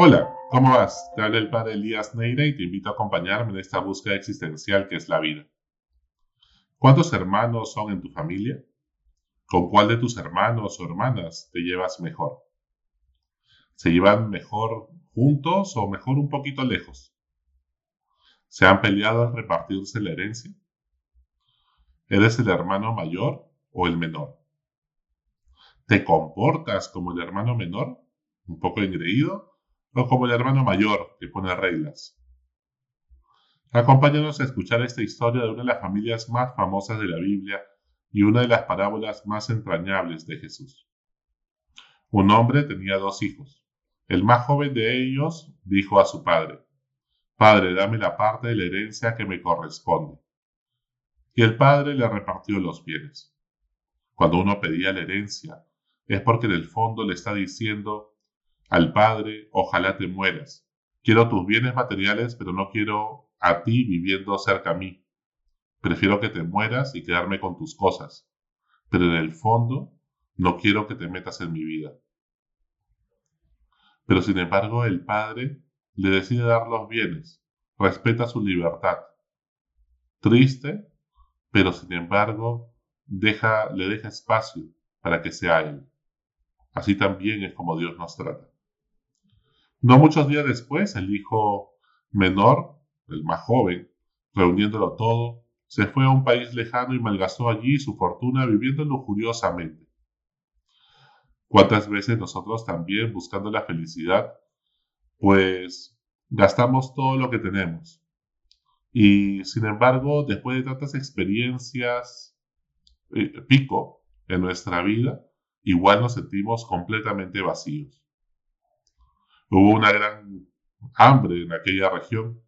Hola, ¿cómo vas? Te habla el padre Elías Neira y te invito a acompañarme en esta búsqueda existencial que es la vida. ¿Cuántos hermanos son en tu familia? ¿Con cuál de tus hermanos o hermanas te llevas mejor? ¿Se llevan mejor juntos o mejor un poquito lejos? ¿Se han peleado al repartirse la herencia? ¿Eres el hermano mayor o el menor? ¿Te comportas como el hermano menor? ¿Un poco engreído? O como el hermano mayor que pone reglas. Acompáñanos a escuchar esta historia de una de las familias más famosas de la Biblia y una de las parábolas más entrañables de Jesús. Un hombre tenía dos hijos. El más joven de ellos dijo a su padre, Padre, dame la parte de la herencia que me corresponde. Y el padre le repartió los bienes. Cuando uno pedía la herencia, es porque en el fondo le está diciendo, al Padre, ojalá te mueras. Quiero tus bienes materiales, pero no quiero a ti viviendo cerca a mí. Prefiero que te mueras y quedarme con tus cosas, pero en el fondo no quiero que te metas en mi vida. Pero sin embargo el Padre le decide dar los bienes, respeta su libertad. Triste, pero sin embargo le deja espacio para que sea Él. Así también es como Dios nos trata. No muchos días después, el hijo menor, el más joven, reuniéndolo todo, se fue a un país lejano y malgastó allí su fortuna viviendo lujuriosamente. ¿Cuántas veces nosotros también buscando la felicidad, pues gastamos todo lo que tenemos? Y sin embargo, después de tantas experiencias eh, pico en nuestra vida, igual nos sentimos completamente vacíos. Hubo una gran hambre en aquella región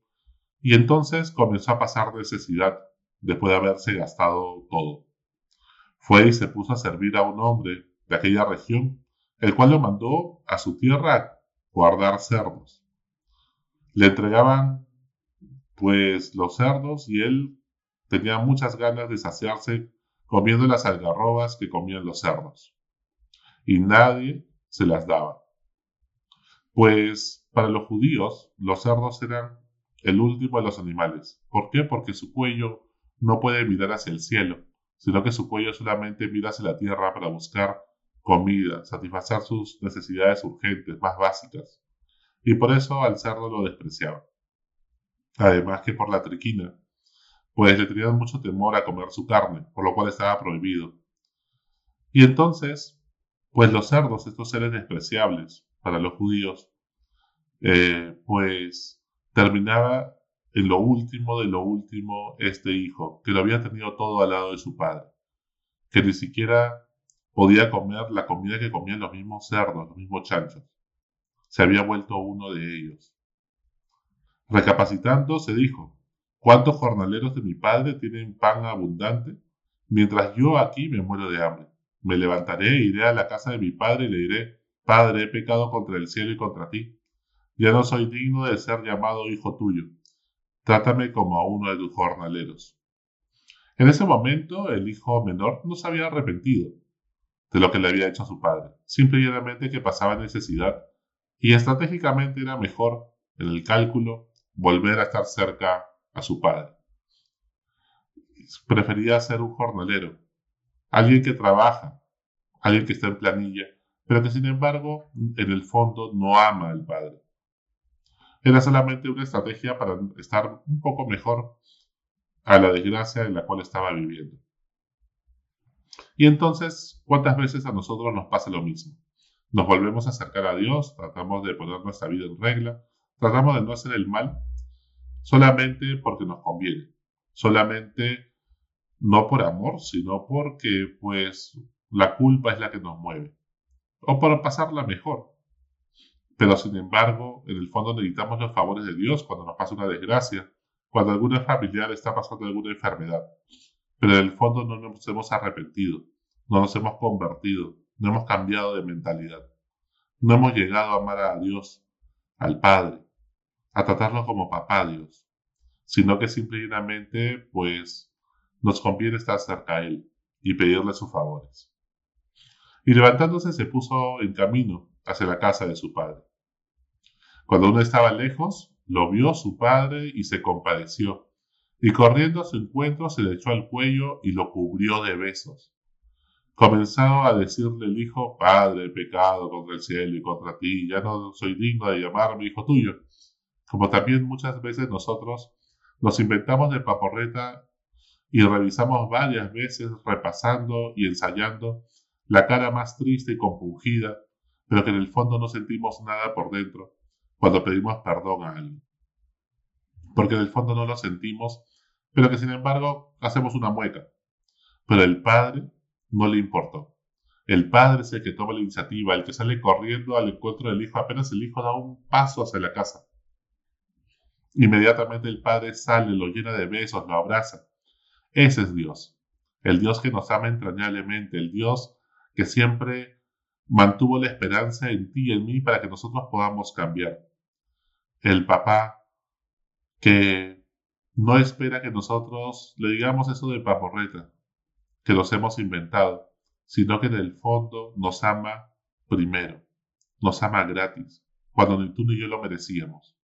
y entonces comenzó a pasar necesidad después de haberse gastado todo. Fue y se puso a servir a un hombre de aquella región, el cual lo mandó a su tierra a guardar cerdos. Le entregaban pues los cerdos y él tenía muchas ganas de saciarse comiendo las algarrobas que comían los cerdos. Y nadie se las daba. Pues para los judíos los cerdos eran el último de los animales. ¿Por qué? Porque su cuello no puede mirar hacia el cielo, sino que su cuello solamente mira hacia la tierra para buscar comida, satisfacer sus necesidades urgentes, más básicas. Y por eso al cerdo lo despreciaban. Además que por la triquina, pues le tenían mucho temor a comer su carne, por lo cual estaba prohibido. Y entonces, pues los cerdos, estos seres despreciables, para los judíos, eh, pues terminaba en lo último de lo último este hijo, que lo había tenido todo al lado de su padre, que ni siquiera podía comer la comida que comían los mismos cerdos, los mismos chanchos. Se había vuelto uno de ellos. Recapacitando, se dijo, ¿cuántos jornaleros de mi padre tienen pan abundante? Mientras yo aquí me muero de hambre. Me levantaré e iré a la casa de mi padre y le diré, Padre, he pecado contra el cielo y contra ti. Ya no soy digno de ser llamado hijo tuyo. Trátame como a uno de tus jornaleros. En ese momento el hijo menor no se había arrepentido de lo que le había hecho a su padre, simplemente que pasaba necesidad y estratégicamente era mejor en el cálculo volver a estar cerca a su padre. Prefería ser un jornalero, alguien que trabaja, alguien que está en planilla, pero que sin embargo en el fondo no ama al Padre. Era solamente una estrategia para estar un poco mejor a la desgracia en la cual estaba viviendo. Y entonces, ¿cuántas veces a nosotros nos pasa lo mismo? Nos volvemos a acercar a Dios, tratamos de poner nuestra vida en regla, tratamos de no hacer el mal solamente porque nos conviene, solamente no por amor, sino porque pues la culpa es la que nos mueve o para pasarla mejor. Pero sin embargo, en el fondo necesitamos los favores de Dios cuando nos pasa una desgracia, cuando alguna familiar está pasando alguna enfermedad. Pero en el fondo no nos hemos arrepentido, no nos hemos convertido, no hemos cambiado de mentalidad. No hemos llegado a amar a Dios, al Padre, a tratarlo como papá Dios, sino que simplemente pues nos conviene estar cerca a Él y pedirle sus favores y levantándose se puso en camino hacia la casa de su padre. Cuando uno estaba lejos, lo vio su padre y se compadeció, y corriendo a su encuentro se le echó al cuello y lo cubrió de besos. Comenzó a decirle el hijo, Padre, pecado contra el cielo y contra ti, ya no soy digno de llamarme hijo tuyo. Como también muchas veces nosotros nos inventamos de paporreta y revisamos varias veces repasando y ensayando la cara más triste y compungida, pero que en el fondo no sentimos nada por dentro cuando pedimos perdón a alguien. Porque en el fondo no lo sentimos, pero que sin embargo hacemos una mueca. Pero el padre no le importó. El padre es el que toma la iniciativa, el que sale corriendo al encuentro del hijo apenas el hijo da un paso hacia la casa. Inmediatamente el padre sale, lo llena de besos, lo abraza. Ese es Dios, el Dios que nos ama entrañablemente, el Dios que siempre mantuvo la esperanza en ti y en mí para que nosotros podamos cambiar. El papá que no espera que nosotros le digamos eso de paporreta, que los hemos inventado, sino que en el fondo nos ama primero, nos ama gratis, cuando ni tú ni yo lo merecíamos.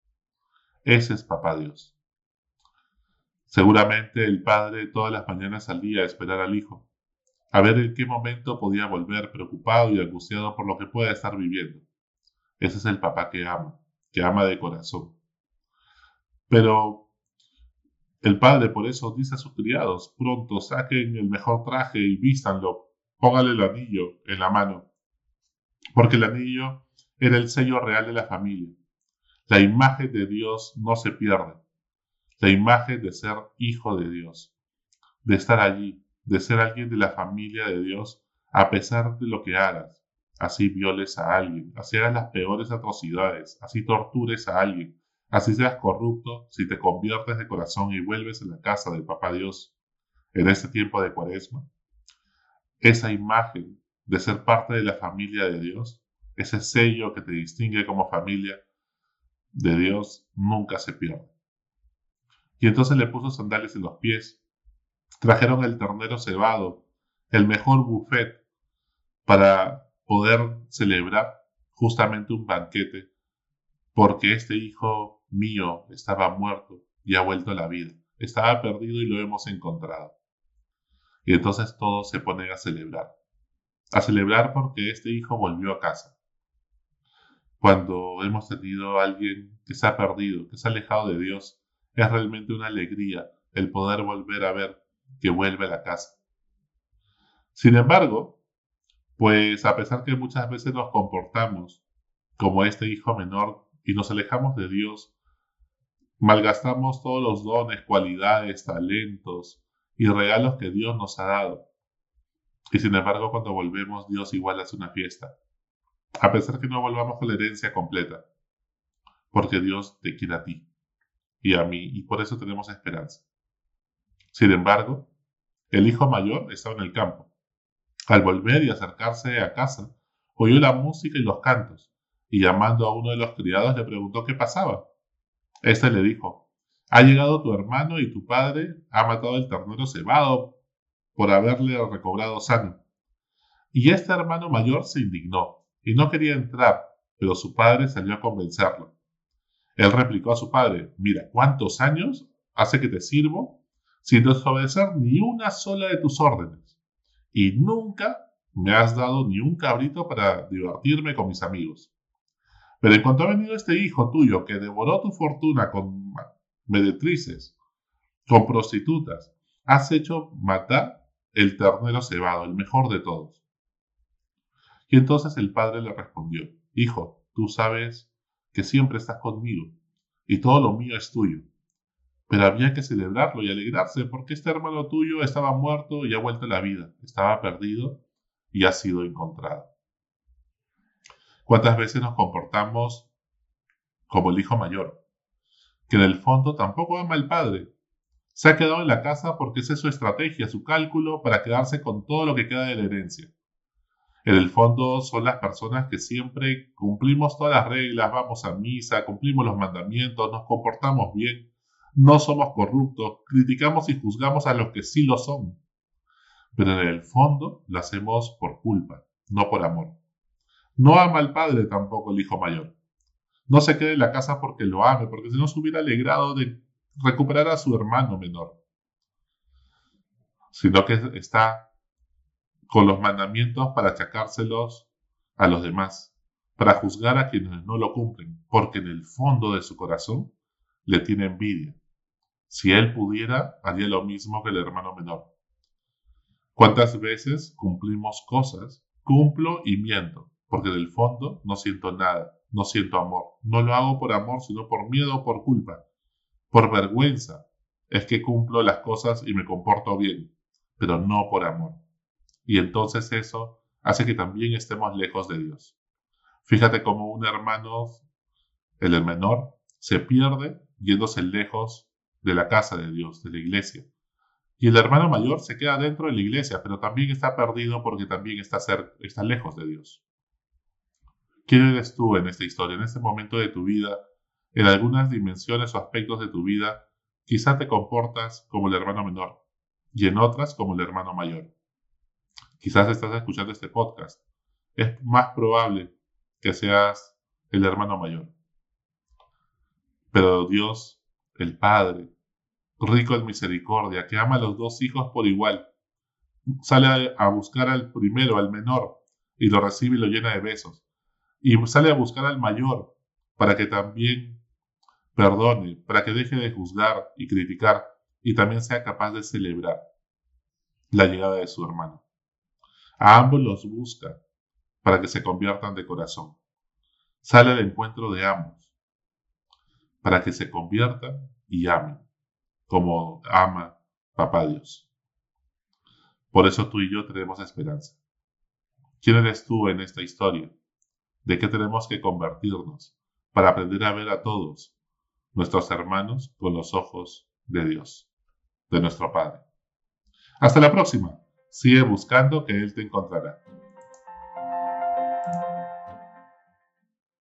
Ese es Papá Dios. Seguramente el padre todas las mañanas salía a esperar al hijo, a ver en qué momento podía volver preocupado y angustiado por lo que pueda estar viviendo. Ese es el papá que ama, que ama de corazón. Pero el padre por eso dice a sus criados, pronto saquen el mejor traje y vístanlo, póngale el anillo en la mano, porque el anillo era el sello real de la familia. La imagen de Dios no se pierde. La imagen de ser hijo de Dios, de estar allí, de ser alguien de la familia de Dios, a pesar de lo que hagas. Así violes a alguien, así hagas las peores atrocidades, así tortures a alguien, así seas corrupto, si te conviertes de corazón y vuelves a la casa del Papá Dios en este tiempo de cuaresma. Esa imagen de ser parte de la familia de Dios, ese sello que te distingue como familia, de Dios nunca se pierde. Y entonces le puso sandales en los pies. Trajeron el ternero cebado, el mejor buffet, para poder celebrar justamente un banquete, porque este hijo mío estaba muerto y ha vuelto a la vida. Estaba perdido y lo hemos encontrado. Y entonces todos se ponen a celebrar. A celebrar porque este hijo volvió a casa cuando hemos tenido a alguien que se ha perdido, que se ha alejado de Dios, es realmente una alegría el poder volver a ver que vuelve a la casa. Sin embargo, pues a pesar que muchas veces nos comportamos como este hijo menor y nos alejamos de Dios, malgastamos todos los dones, cualidades, talentos y regalos que Dios nos ha dado. Y sin embargo, cuando volvemos, Dios igual hace una fiesta a pesar que no volvamos con la herencia completa, porque Dios te quiere a ti y a mí, y por eso tenemos esperanza. Sin embargo, el hijo mayor estaba en el campo. Al volver y acercarse a casa, oyó la música y los cantos, y llamando a uno de los criados le preguntó qué pasaba. Este le dijo, ha llegado tu hermano y tu padre ha matado el ternero cebado por haberle recobrado sano. Y este hermano mayor se indignó y no quería entrar, pero su padre salió a convencerlo. Él replicó a su padre, mira, ¿cuántos años hace que te sirvo sin desobedecer ni una sola de tus órdenes? Y nunca me has dado ni un cabrito para divertirme con mis amigos. Pero en cuanto ha venido este hijo tuyo que devoró tu fortuna con meretrices, con prostitutas, has hecho matar el ternero cebado, el mejor de todos. Y entonces el padre le respondió, Hijo, tú sabes que siempre estás conmigo y todo lo mío es tuyo. Pero había que celebrarlo y alegrarse porque este hermano tuyo estaba muerto y ha vuelto a la vida, estaba perdido y ha sido encontrado. ¿Cuántas veces nos comportamos como el hijo mayor, que en el fondo tampoco ama al padre? Se ha quedado en la casa porque es su estrategia, su cálculo para quedarse con todo lo que queda de la herencia. En el fondo son las personas que siempre cumplimos todas las reglas, vamos a misa, cumplimos los mandamientos, nos comportamos bien, no somos corruptos, criticamos y juzgamos a los que sí lo son. Pero en el fondo lo hacemos por culpa, no por amor. No ama al padre tampoco el hijo mayor. No se quede en la casa porque lo ame, porque si no se hubiera alegrado de recuperar a su hermano menor, sino que está con los mandamientos para achacárselos a los demás, para juzgar a quienes no lo cumplen, porque en el fondo de su corazón le tiene envidia. Si él pudiera, haría lo mismo que el hermano menor. ¿Cuántas veces cumplimos cosas? Cumplo y miento, porque del fondo no siento nada, no siento amor. No lo hago por amor, sino por miedo o por culpa. Por vergüenza es que cumplo las cosas y me comporto bien, pero no por amor. Y entonces eso hace que también estemos lejos de Dios. Fíjate cómo un hermano, el menor, se pierde yéndose lejos de la casa de Dios, de la iglesia. Y el hermano mayor se queda dentro de la iglesia, pero también está perdido porque también está, está lejos de Dios. ¿Quién eres tú en esta historia, en este momento de tu vida? En algunas dimensiones o aspectos de tu vida, quizá te comportas como el hermano menor y en otras como el hermano mayor. Quizás estás escuchando este podcast. Es más probable que seas el hermano mayor. Pero Dios, el Padre, rico en misericordia, que ama a los dos hijos por igual. Sale a buscar al primero, al menor, y lo recibe y lo llena de besos. Y sale a buscar al mayor para que también perdone, para que deje de juzgar y criticar y también sea capaz de celebrar la llegada de su hermano. A ambos los busca para que se conviertan de corazón. Sale al encuentro de ambos para que se conviertan y amen como ama Papá Dios. Por eso tú y yo tenemos esperanza. ¿Quién eres tú en esta historia? ¿De qué tenemos que convertirnos para aprender a ver a todos nuestros hermanos con los ojos de Dios, de nuestro Padre? Hasta la próxima. Sigue buscando que Él te encontrará.